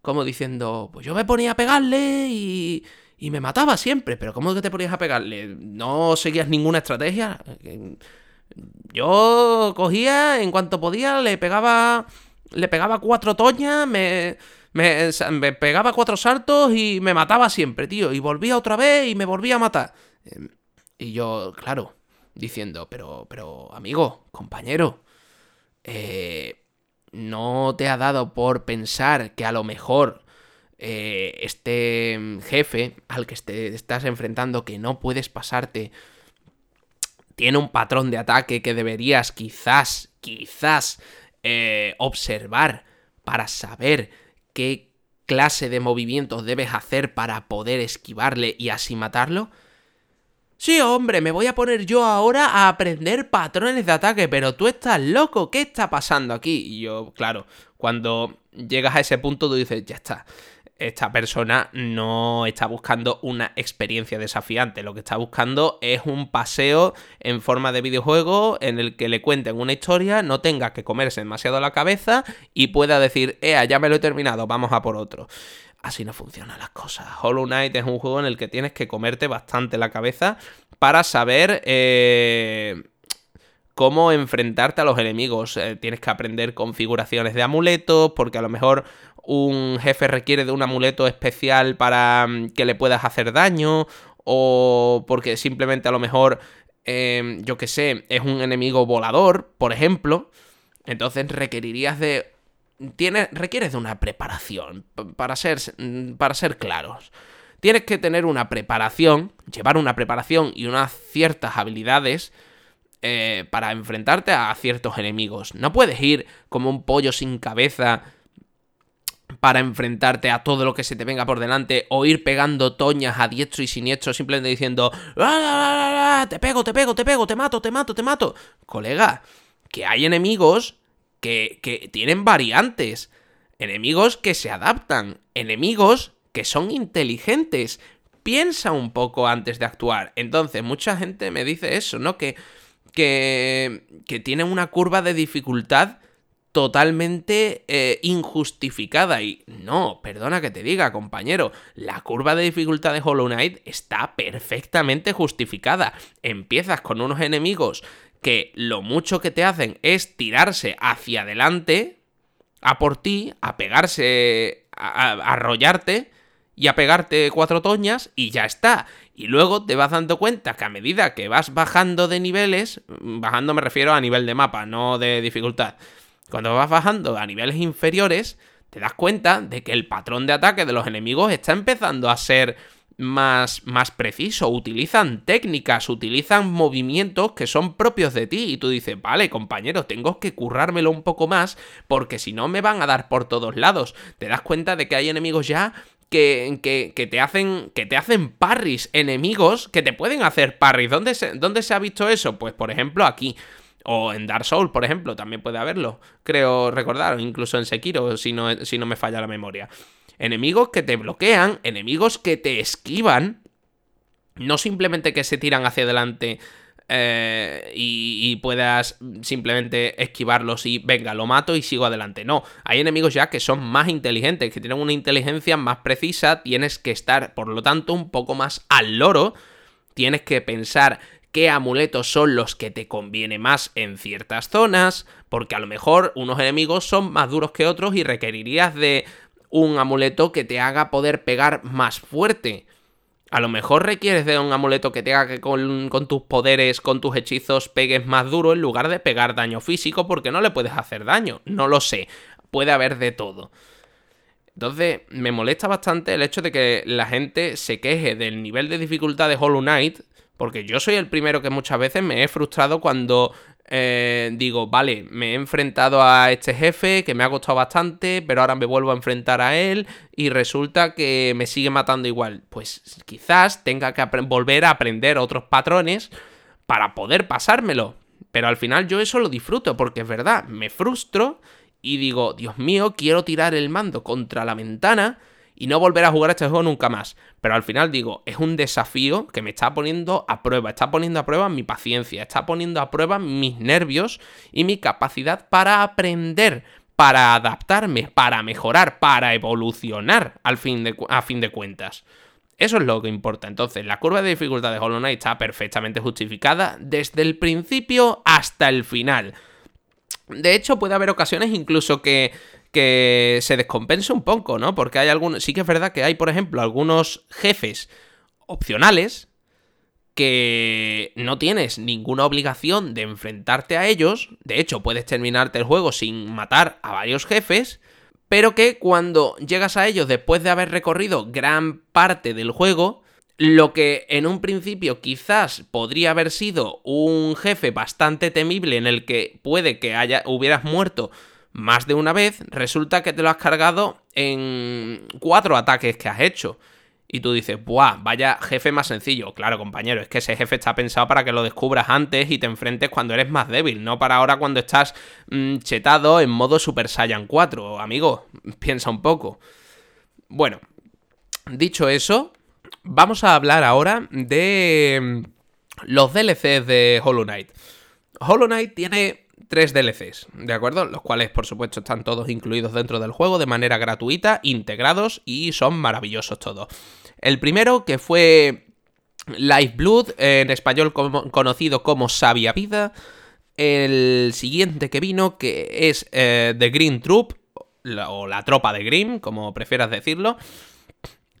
Como diciendo, pues yo me ponía a pegarle y y me mataba siempre. Pero ¿cómo que te ponías a pegarle? ¿No seguías ninguna estrategia? Yo cogía, en cuanto podía, le pegaba. Le pegaba cuatro toñas, me, me, pegaba cuatro saltos y me mataba siempre, tío. Y volvía otra vez y me volvía a matar. Y yo, claro, diciendo, pero, pero, amigo, compañero, eh, ¿no te ha dado por pensar que a lo mejor eh, este jefe al que te estás enfrentando que no puedes pasarte tiene un patrón de ataque que deberías quizás, quizás eh, observar para saber qué clase de movimientos debes hacer para poder esquivarle y así matarlo? Sí, hombre, me voy a poner yo ahora a aprender patrones de ataque, pero tú estás loco, ¿qué está pasando aquí? Y yo, claro, cuando llegas a ese punto tú dices, ya está, esta persona no está buscando una experiencia desafiante, lo que está buscando es un paseo en forma de videojuego en el que le cuenten una historia, no tenga que comerse demasiado la cabeza y pueda decir, ea, ya me lo he terminado, vamos a por otro. Así no funcionan las cosas. Hollow Knight es un juego en el que tienes que comerte bastante la cabeza para saber eh, cómo enfrentarte a los enemigos. Eh, tienes que aprender configuraciones de amuletos, porque a lo mejor un jefe requiere de un amuleto especial para mm, que le puedas hacer daño, o porque simplemente a lo mejor, em, yo que sé, es un enemigo volador, por ejemplo, entonces requerirías de... Tienes, requieres de una preparación, para ser, mm, para ser claros. Tienes que tener una preparación, llevar una preparación y unas ciertas habilidades eh, para enfrentarte a ciertos enemigos. No puedes ir como un pollo sin cabeza para enfrentarte a todo lo que se te venga por delante o ir pegando toñas a diestro y siniestro simplemente diciendo te pego, te pego, te pego, te mato, te mato, te mato. Colega, que hay enemigos que, que tienen variantes, enemigos que se adaptan, enemigos que son inteligentes. Piensa un poco antes de actuar. Entonces, mucha gente me dice eso, ¿no? Que, que, que tienen una curva de dificultad totalmente eh, injustificada. Y no, perdona que te diga, compañero, la curva de dificultad de Hollow Knight está perfectamente justificada. Empiezas con unos enemigos que lo mucho que te hacen es tirarse hacia adelante. a por ti, a pegarse, a, a arrollarte y a pegarte cuatro toñas y ya está. Y luego te vas dando cuenta que a medida que vas bajando de niveles, bajando me refiero a nivel de mapa, no de dificultad. Cuando vas bajando a niveles inferiores, te das cuenta de que el patrón de ataque de los enemigos está empezando a ser más, más preciso. Utilizan técnicas, utilizan movimientos que son propios de ti. Y tú dices, vale, compañero, tengo que currármelo un poco más porque si no me van a dar por todos lados. Te das cuenta de que hay enemigos ya que, que, te hacen que te hacen parries enemigos que te pueden hacer parries. ¿Dónde se, ¿Dónde se ha visto eso? Pues por ejemplo aquí. O en Dark Souls, por ejemplo, también puede haberlo. Creo recordar, incluso en Sekiro, si no, si no me falla la memoria. Enemigos que te bloquean, enemigos que te esquivan. No simplemente que se tiran hacia adelante eh, y, puedas simplemente esquivarlos y venga, lo mato y sigo adelante. No, hay enemigos ya que son más inteligentes, que tienen una inteligencia más precisa, tienes que estar, por lo tanto, un poco más al loro, tienes que pensar qué amuletos son los que te conviene más en ciertas zonas, porque a lo mejor unos enemigos son más duros que otros y requerirías de un amuleto que te haga poder pegar más fuerte. A lo mejor requieres de un amuleto que te haga que con, tus poderes, con tus hechizos, pegues más duro en lugar de pegar daño físico porque no le puedes hacer daño. No lo sé. Puede haber de todo. Entonces, me molesta bastante el hecho de que la gente se queje del nivel de dificultad de Hollow Knight, porque yo soy el primero que muchas veces me he frustrado cuando eh, digo, vale, me he enfrentado a este jefe que me ha costado bastante, pero ahora me vuelvo a enfrentar a él y resulta que me sigue matando igual. Pues quizás tenga que volver a aprender otros patrones para poder pasármelo. Pero al final yo eso lo disfruto porque es verdad, me frustro y digo, Dios mío, quiero tirar el mando contra la ventana y no volver a jugar a este juego nunca más. Pero al final digo, es un desafío que me está poniendo a prueba, está poniendo a prueba mi paciencia, está poniendo a prueba mis nervios y mi capacidad para aprender, para adaptarme, para mejorar, para evolucionar al fin de, a fin de cuentas. Eso es lo que importa. Entonces, la curva de dificultad de Hollow Knight está perfectamente justificada desde el principio hasta el final. De hecho, puede haber ocasiones incluso que que se descompense un poco, ¿no? Porque hay algunos. Sí que es verdad que hay, por ejemplo, algunos jefes opcionales que no tienes ninguna obligación de enfrentarte a ellos. De hecho, puedes terminarte el juego sin matar a varios jefes. Pero que cuando llegas a ellos después de haber recorrido gran parte del juego, lo que en un principio quizás podría haber sido un jefe bastante temible en el que puede que haya, hubieras muerto más de una vez, resulta que te lo has cargado en cuatro ataques que has hecho. Y tú dices, ¡buah! Vaya jefe más sencillo. Claro, compañero, es que ese jefe está pensado para que lo descubras antes y te enfrentes cuando eres más débil, no para ahora cuando estás mm, chetado en modo Super Saiyan 4. Amigo, piensa un poco. Bueno, dicho eso, vamos a hablar ahora de mm, los DLCs de Hollow Knight. Hollow Knight tiene tres DLCs, ¿de acuerdo? Los cuales, por supuesto, están todos incluidos dentro del juego de manera gratuita, integrados y son maravillosos todos. El primero, que fue Life Blood, en español conocido como Sabia Vida. El siguiente que vino, que es eh, The Green Troop, o la tropa de Green, como prefieras decirlo.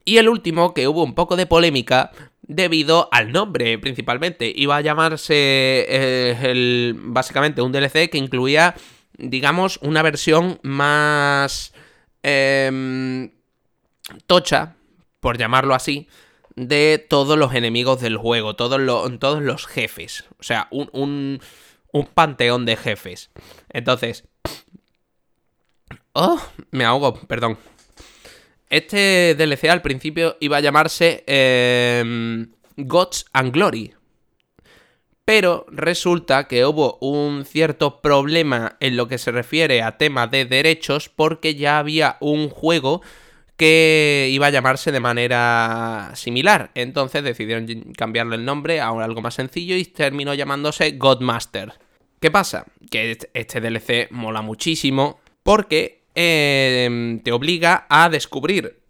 Y el último, que hubo un poco de polémica, debido al nombre principalmente. Iba a llamarse eh, básicamente un DLC que incluía, digamos, una versión más em, tocha, por llamarlo así, de todos los enemigos del juego, todos, todos los jefes. O sea, un, un, un panteón de jefes. Entonces... Oh, me ahogo, perdón. Este DLC al principio iba a llamarse em, Gods and Glory. Pero resulta que hubo un cierto problema en lo que se refiere a temas de derechos porque ya había un juego que iba a llamarse de manera similar. Entonces decidieron cambiarle el nombre a algo más sencillo y terminó llamándose Godmaster. ¿Qué pasa? Que este DLC mola muchísimo porque Em, te obliga a descubrir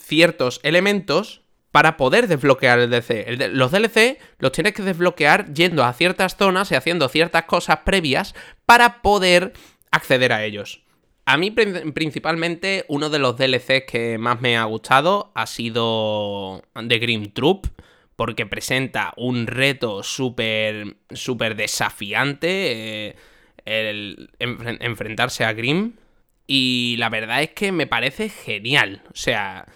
ciertos elementos para poder desbloquear el DLC. los DLC los tienes que desbloquear yendo a ciertas zonas y haciendo ciertas cosas previas para poder acceder a ellos. A mí principalmente uno de los DLCs que más me ha gustado ha sido The Grim Troop, porque presenta un reto súper súper desafiante, eh, el enfrentarse a Grim, y la verdad es que me parece genial, o sea,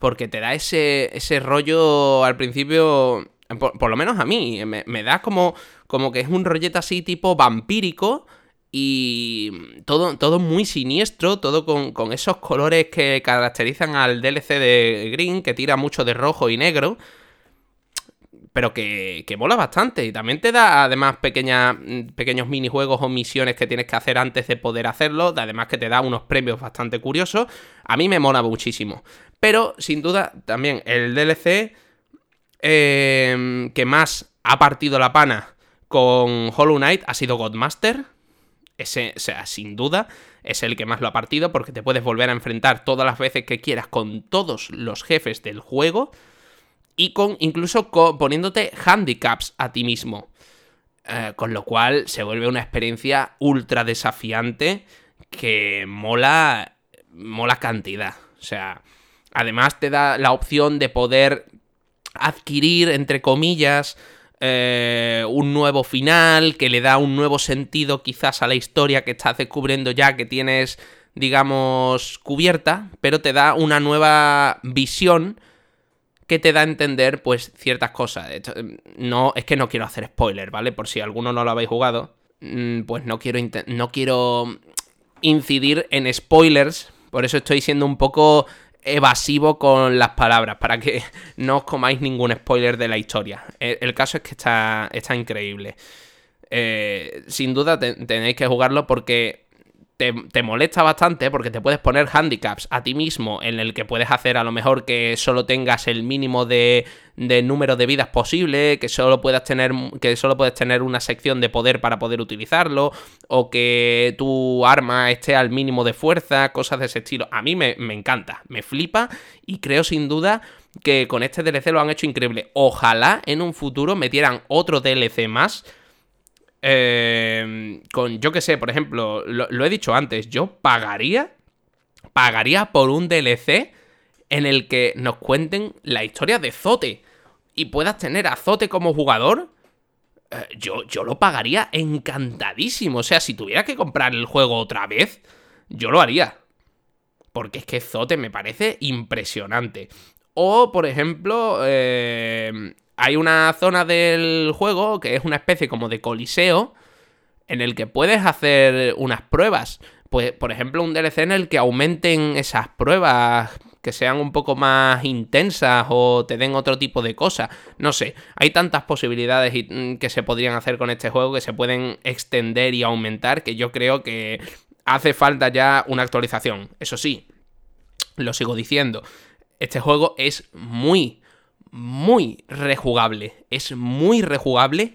porque te da ese, ese rollo al principio, por, lo menos a mí, me, da como, como que es un rollete así tipo vampírico, y todo, todo muy siniestro, todo con, esos colores que caracterizan al DLC de Green, que tira mucho de rojo y negro, pero que, que mola bastante. Y también te da además pequeñas, pequeños minijuegos o misiones que tienes que hacer antes de poder hacerlo, además que te da unos premios bastante curiosos. A mí me mola muchísimo. Pero, sin duda, también el DLC eh, que más ha partido la pana con Hollow Knight ha sido Godmaster ese, o sea, sin duda, es el que más lo ha partido porque te puedes volver a enfrentar todas las veces que quieras con todos los jefes del juego y con incluso poniéndote handicaps a ti mismo. Eh, con lo cual se vuelve una experiencia ultra desafiante que mola, mola cantidad. O sea, además te da la opción de poder adquirir, entre comillas, eh, un nuevo final, que le da un nuevo sentido quizás a la historia que estás descubriendo ya que tienes, digamos, cubierta, pero te da una nueva visión que te da a entender, pues, ciertas cosas. no, es que no quiero hacer spoiler, ¿vale? Por si alguno no lo habéis jugado, mm, pues no quiero, no quiero incidir en spoilers, por eso estoy siendo un poco evasivo con las palabras, para que no os comáis ningún spoiler de la historia. El, caso es que está, está increíble. Eh, sin duda tenéis que jugarlo porque te, molesta bastante porque te puedes poner handicaps a ti mismo en el que puedes hacer a lo mejor que solo tengas el mínimo de, número de vidas posible, que solo puedas tener que solo puedes tener una sección de poder para poder utilizarlo o que tu arma esté al mínimo de fuerza, cosas de ese estilo. A mí me, me encanta, me flipa y creo sin duda que con este DLC lo han hecho increíble. Ojalá en un futuro metieran otro DLC más eh, con, yo que sé, por ejemplo, lo, he dicho antes, yo pagaría, pagaría por un DLC en el que nos cuenten la historia de Zote y puedas tener a Zote como jugador. Eh, yo, yo lo pagaría encantadísimo. O sea, si tuviera que comprar el juego otra vez, yo lo haría. Porque es que Zote me parece impresionante. O, por ejemplo, eh, hay una zona del juego que es una especie como de coliseo en el que puedes hacer unas pruebas. Pues, por ejemplo, un DLC en el que aumenten esas pruebas, que sean un poco más intensas o te den otro tipo de cosas. No sé, hay tantas posibilidades mm, que se podrían hacer con este juego que se pueden extender y aumentar que yo creo que hace falta ya una actualización. Eso sí, lo sigo diciendo, este juego es muy, muy rejugable. Es muy rejugable.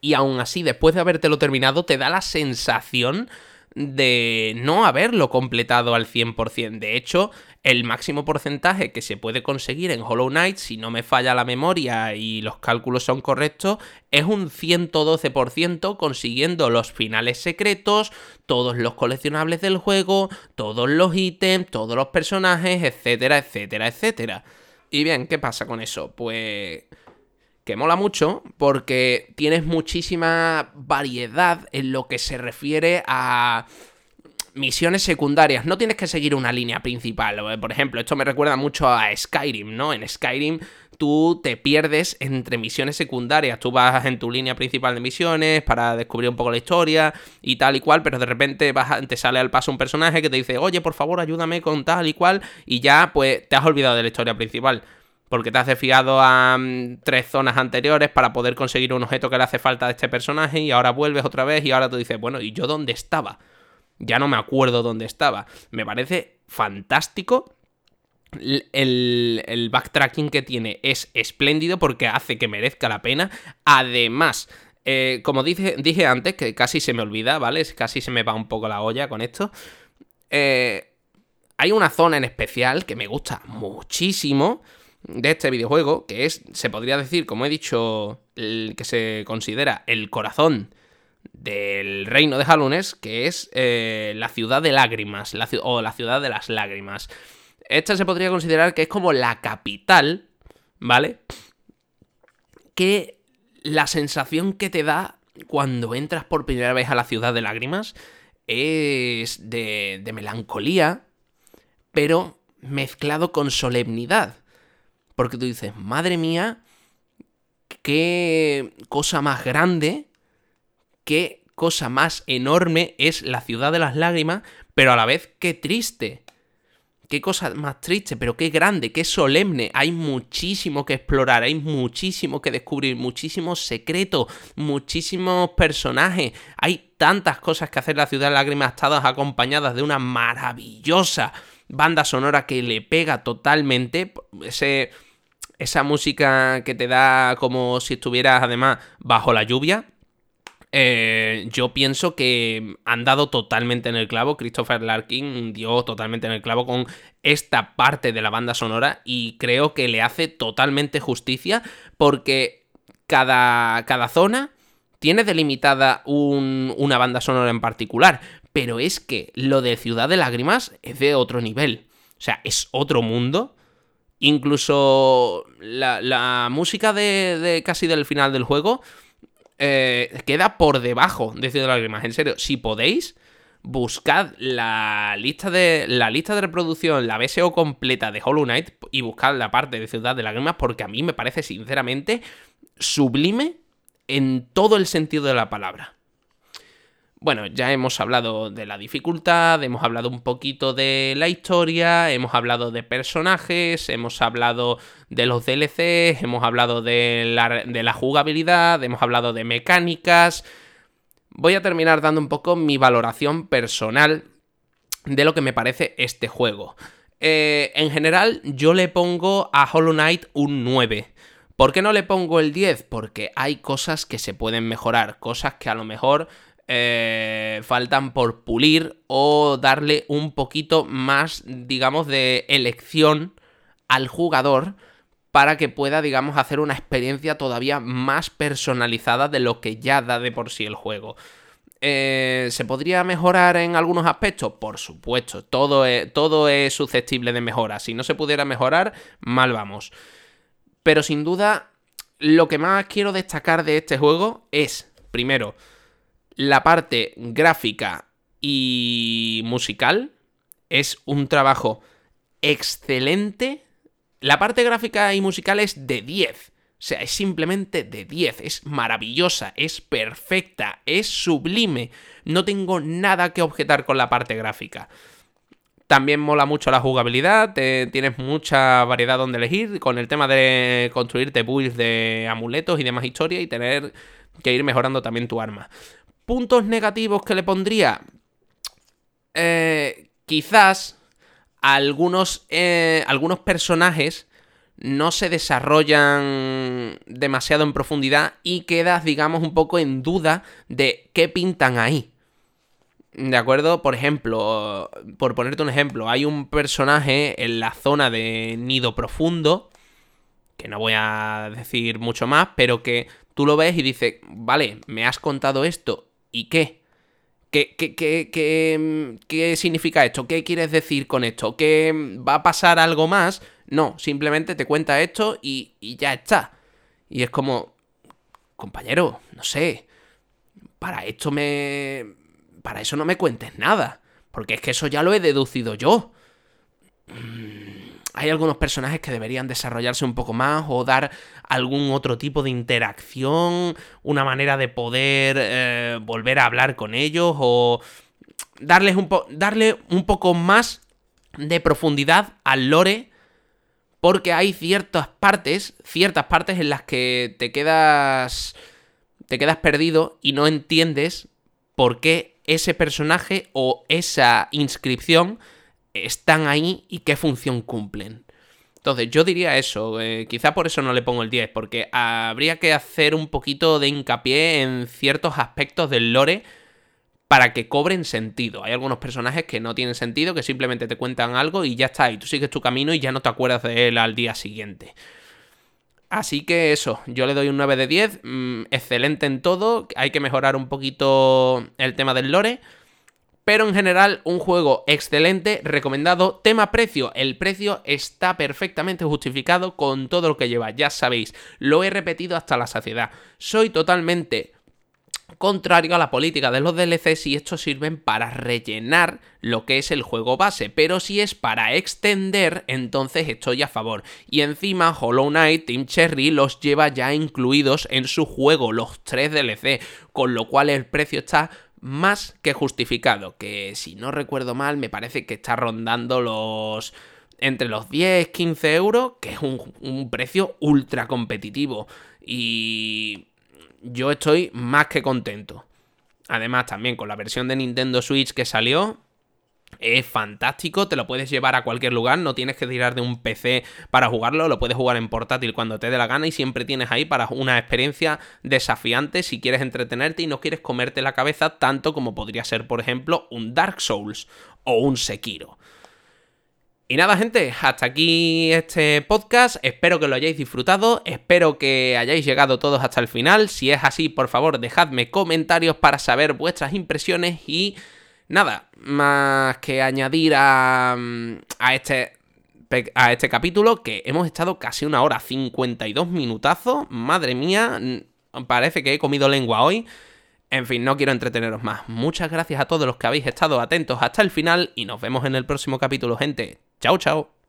Y aún así, después de habértelo terminado, te da la sensación de no haberlo completado al 100%. De hecho, el máximo porcentaje que se puede conseguir en Hollow Knight, si no me falla la memoria y los cálculos son correctos, es un 112% consiguiendo los finales secretos, todos los coleccionables del juego, todos los ítems, todos los personajes, etcétera, etcétera, etcétera. Y bien, ¿qué pasa con eso? Pues que mola mucho porque tienes muchísima variedad en lo que se refiere a misiones secundarias. No tienes que seguir una línea principal. Por ejemplo, esto me recuerda mucho a Skyrim, ¿no? En Skyrim tú te pierdes entre misiones secundarias. Tú vas en tu línea principal de misiones para descubrir un poco la historia y tal y cual, pero de repente te sale al paso un personaje que te dice, oye, por favor, ayúdame con tal y cual, y ya pues te has olvidado de la historia principal. Porque te has desfiado a mm, tres zonas anteriores para poder conseguir un objeto que le hace falta a este personaje y ahora vuelves otra vez y ahora tú dices, bueno, ¿y yo dónde estaba? Ya no me acuerdo dónde estaba. Me parece fantástico el, backtracking que tiene es espléndido porque hace que merezca la pena. Además, eh, como dije, dije, antes, que casi se me olvida, ¿vale? Casi se me va un poco la olla con esto. Eh, hay una zona en especial que me gusta muchísimo de este videojuego, que es, se podría decir, como he dicho, el que se considera el corazón del reino de Hallones, que es eh, la ciudad de lágrimas, o la ciudad de las lágrimas. Esta se podría considerar que es como la capital, ¿vale? Que la sensación que te da cuando entras por primera vez a la ciudad de lágrimas es de, de melancolía, pero mezclado con solemnidad. Porque tú dices, madre mía, qué cosa más grande, qué cosa más enorme es la ciudad de las lágrimas, pero a la vez qué triste. Qué cosa más triste, pero qué grande, qué solemne. Hay muchísimo que explorar, hay muchísimo que descubrir, muchísimos secretos, muchísimos personajes. Hay tantas cosas que hacer la ciudad de lágrimas, estadas acompañadas de una maravillosa banda sonora que le pega totalmente. Ese, esa música que te da como si estuvieras además bajo la lluvia. Eh, yo pienso que han dado totalmente en el clavo. Christopher Larkin dio totalmente en el clavo con esta parte de la banda sonora y creo que le hace totalmente justicia porque cada, cada zona tiene delimitada una banda sonora en particular, pero es que lo de Ciudad de Lágrimas es de otro nivel. O sea, es otro mundo. Incluso la, música de, casi del final del juego eh, queda por debajo de Ciudad de Lágrimas. En serio, si podéis, buscad la lista de la lista de reproducción, la BSO completa de Hollow Knight y buscad la parte de Ciudad de Lágrimas porque a mí me parece sinceramente sublime en todo el sentido de la palabra. Bueno, ya hemos hablado de la dificultad, hemos hablado un poquito de la historia, hemos hablado de personajes, hemos hablado de los DLCs, hemos hablado de la, jugabilidad, hemos hablado de mecánicas. Voy a terminar dando un poco mi valoración personal de lo que me parece este juego. Eh, en general, yo le pongo a Hollow Knight un 9. ¿Por qué no le pongo el 10? Porque hay cosas que se pueden mejorar, cosas que a lo mejor eh, faltan por pulir o darle un poquito más, digamos, de elección al jugador para que pueda, digamos, hacer una experiencia todavía más personalizada de lo que ya da de por sí el juego. Eh, ¿Se podría mejorar en algunos aspectos? Por supuesto, todo es, todo es susceptible de mejora. Si no se pudiera mejorar, mal vamos. Pero sin duda, lo que más quiero destacar de este juego es, primero, la parte gráfica y musical es un trabajo excelente. La parte gráfica y musical es de 10. O sea, es simplemente de 10. Es maravillosa, es perfecta, es sublime. No tengo nada que objetar con la parte gráfica. También mola mucho la jugabilidad, tienes mucha variedad donde elegir, con el tema de construirte builds de amuletos y demás historia y tener que ir mejorando también tu arma. Puntos negativos que le pondría. Eh, quizás algunos, eh, algunos personajes no se desarrollan demasiado en profundidad y quedas, digamos, un poco en duda de qué pintan ahí. ¿De acuerdo? Por ejemplo, por ponerte un ejemplo, hay un personaje en la zona de Nido Profundo, que no voy a decir mucho más, pero que tú lo ves y dices, vale, me has contado esto ¿Y qué? ¿Qué, qué, qué, qué, significa esto? ¿Qué quieres decir con esto? ¿Que va a pasar algo más? No, simplemente te cuenta esto y, y ya está. Y es como, compañero, no sé, para esto me... Para eso no me cuentes nada, porque es que eso ya lo he deducido yo. Mm, hay algunos personajes que deberían desarrollarse un poco más o dar algún otro tipo de interacción, una manera de poder eh, volver a hablar con ellos o darles un darle un poco más de profundidad al lore porque hay ciertas partes, ciertas partes en las que te quedas te quedas perdido y no entiendes por qué ese personaje o esa inscripción están ahí y qué función cumplen. Entonces, yo diría eso, eh, quizá por eso no le pongo el 10, porque habría que hacer un poquito de hincapié en ciertos aspectos del lore para que cobren sentido. Hay algunos personajes que no tienen sentido, que simplemente te cuentan algo y ya está, y tú sigues tu camino y ya no te acuerdas de él al día siguiente. Así que eso, yo le doy un 9 de 10, mm, excelente en todo, hay que mejorar un poquito el tema del lore, pero en general un juego excelente, recomendado. Tema precio, el precio está perfectamente justificado con todo lo que lleva, ya sabéis, lo he repetido hasta la saciedad. Soy totalmente contrario a la política de los DLCs y estos sirven para rellenar lo que es el juego base, pero si es para extender, entonces estoy a favor. Y encima Hollow Knight, Team Cherry los lleva ya incluidos en su juego, los tres DLC, con lo cual el precio está más que justificado, que si no recuerdo mal me parece que está rondando los entre los 10, 15 euros, que es un, un precio ultra competitivo. Y yo estoy más que contento. Además, también con la versión de Nintendo Switch que salió, es fantástico, te lo puedes llevar a cualquier lugar, no tienes que tirar de un PC para jugarlo, lo puedes jugar en portátil cuando te dé la gana y siempre tienes ahí para una experiencia desafiante si quieres entretenerte y no quieres comerte la cabeza tanto como podría ser, por ejemplo, un Dark Souls o un Sekiro. Y nada, gente, hasta aquí este podcast. Espero que lo hayáis disfrutado. Espero que hayáis llegado todos hasta el final. Si es así, por favor, dejadme comentarios para saber vuestras impresiones. Y nada, más que añadir a, a este a este capítulo que hemos estado casi una hora 52 minutazos. Madre mía, parece que he comido lengua hoy. En fin, no quiero entreteneros más. Muchas gracias a todos los que habéis estado atentos hasta el final y nos vemos en el próximo capítulo, gente. Chao, chao.